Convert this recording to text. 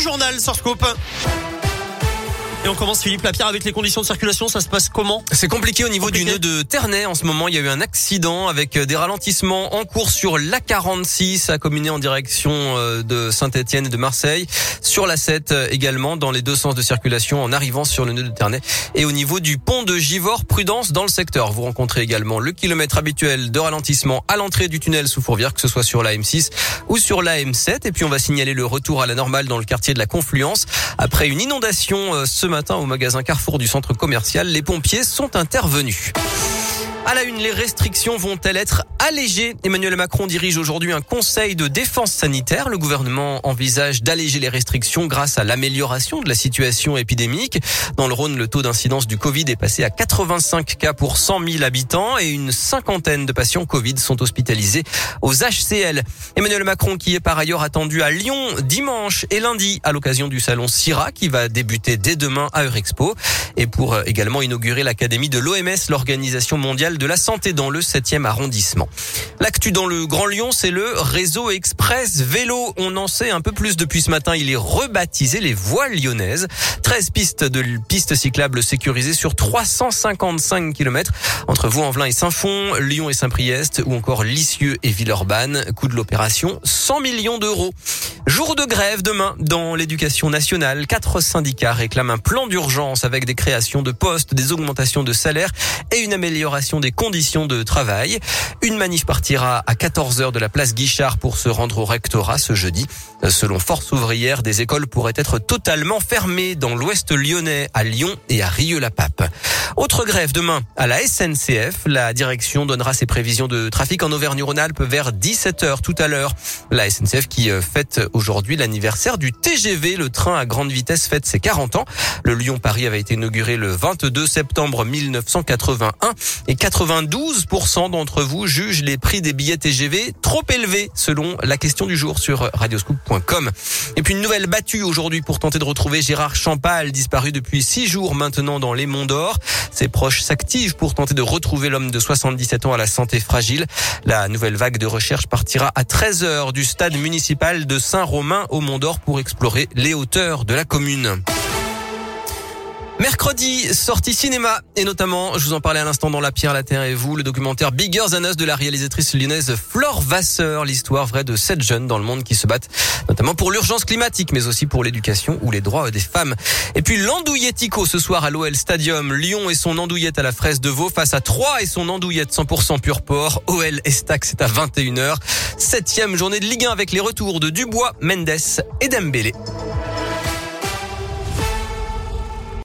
journal sur Scoop. Et on commence Philippe Lapierre avec les conditions de circulation. Ça se passe comment C'est compliqué au niveau du nœud de Ternay. En ce moment, il y a eu un accident avec euh, des ralentissements en cours sur l'A46 à commune en direction euh, de Saint-Etienne et de Marseille. Sur la 7 euh, également, dans les deux sens de circulation en arrivant sur le nœud de Ternay. Et au niveau du pont de Givors, prudence dans le secteur. Vous rencontrez également le kilomètre habituel de ralentissement à l'entrée du tunnel sous Fourvière, que ce soit sur la M6 ou sur la M7. Et puis on va signaler le retour à la normale dans le quartier de la Confluence après une inondation ce matin au magasin Carrefour du centre commercial. Les pompiers sont intervenus. À la une, les restrictions vont-elles être allégées? Emmanuel Macron dirige aujourd'hui un conseil de défense sanitaire. Le gouvernement envisage d'alléger les restrictions grâce à l'amélioration de la situation épidémique. Dans le Rhône, le taux d'incidence du Covid est passé à 85 cas pour 100 000 habitants et une cinquantaine de patients Covid sont hospitalisés aux HCL. Emmanuel Macron qui est par ailleurs attendu à Lyon dimanche et lundi à l'occasion du salon CIRA qui va débuter dès demain à Eurexpo et pour euh, également inaugurer l'académie de l'OMS, l'organisation mondiale de la santé dans le 7e arrondissement. L'actu dans le Grand Lyon, c'est le réseau express vélo. On en sait un peu plus depuis ce matin. Il est rebaptisé les voies lyonnaises. 13 pistes de pistes cyclables sécurisées sur 355 km entre Vaux-en-Velin et Saint-Fond, Lyon et Saint-Priest ou encore Lisieux et Villeurbanne. Coût de l'opération 100 millions d'euros. Jour de grève demain dans l'éducation nationale. Quatre syndicats réclament un plan d'urgence avec des créations de postes, des augmentations de salaire et une amélioration des conditions de travail. Une manif partira à 14h de la place Guichard pour se rendre au rectorat ce jeudi. Selon Force ouvrière, des écoles pourraient être totalement fermées dans l'ouest lyonnais, à Lyon et à Rieux-la-Pape. Autre grève demain à la SNCF. La direction donnera ses prévisions de trafic en Auvergne-Rhône-Alpes vers 17h tout à l'heure. La SNCF qui euh, fête aujourd'hui l'anniversaire du TGV. Le train à grande vitesse fête ses 40 ans. Le Lyon-Paris avait été inauguré le 22 septembre 1981 et 92% d'entre vous jugent les prix des billets TGV trop élevés selon la question du jour sur radioscoop.com. Et puis une nouvelle battue aujourd'hui pour tenter de retrouver Gérard Champal, disparu depuis six jours maintenant dans les Monts d'Or. Ses proches s'activent pour tenter de retrouver l'homme de 77 ans à la santé fragile. La nouvelle vague de recherche partira à 13 heures du stade municipal de Saint-Romain au Mont d'Or pour explorer les hauteurs de la commune. Mercredi, sortie cinéma, et notamment, je vous en parlais à l'instant dans La Pierre, la Terre et vous, le documentaire Bigger Than Us de la réalisatrice lyonnaise Flore Vasseur, l'histoire vraie de sept jeunes dans le monde qui se battent notamment pour l'urgence climatique, mais aussi pour l'éducation ou les droits des femmes. Et puis l'andouilletico ce soir à l'OL Stadium, Lyon et son andouillette à la fraise de Vaux face à Troyes et son andouillette 100% pur porc, OL Estac, c'est à 21h. Septième journée de Ligue 1 avec les retours de Dubois, Mendes et Dembélé.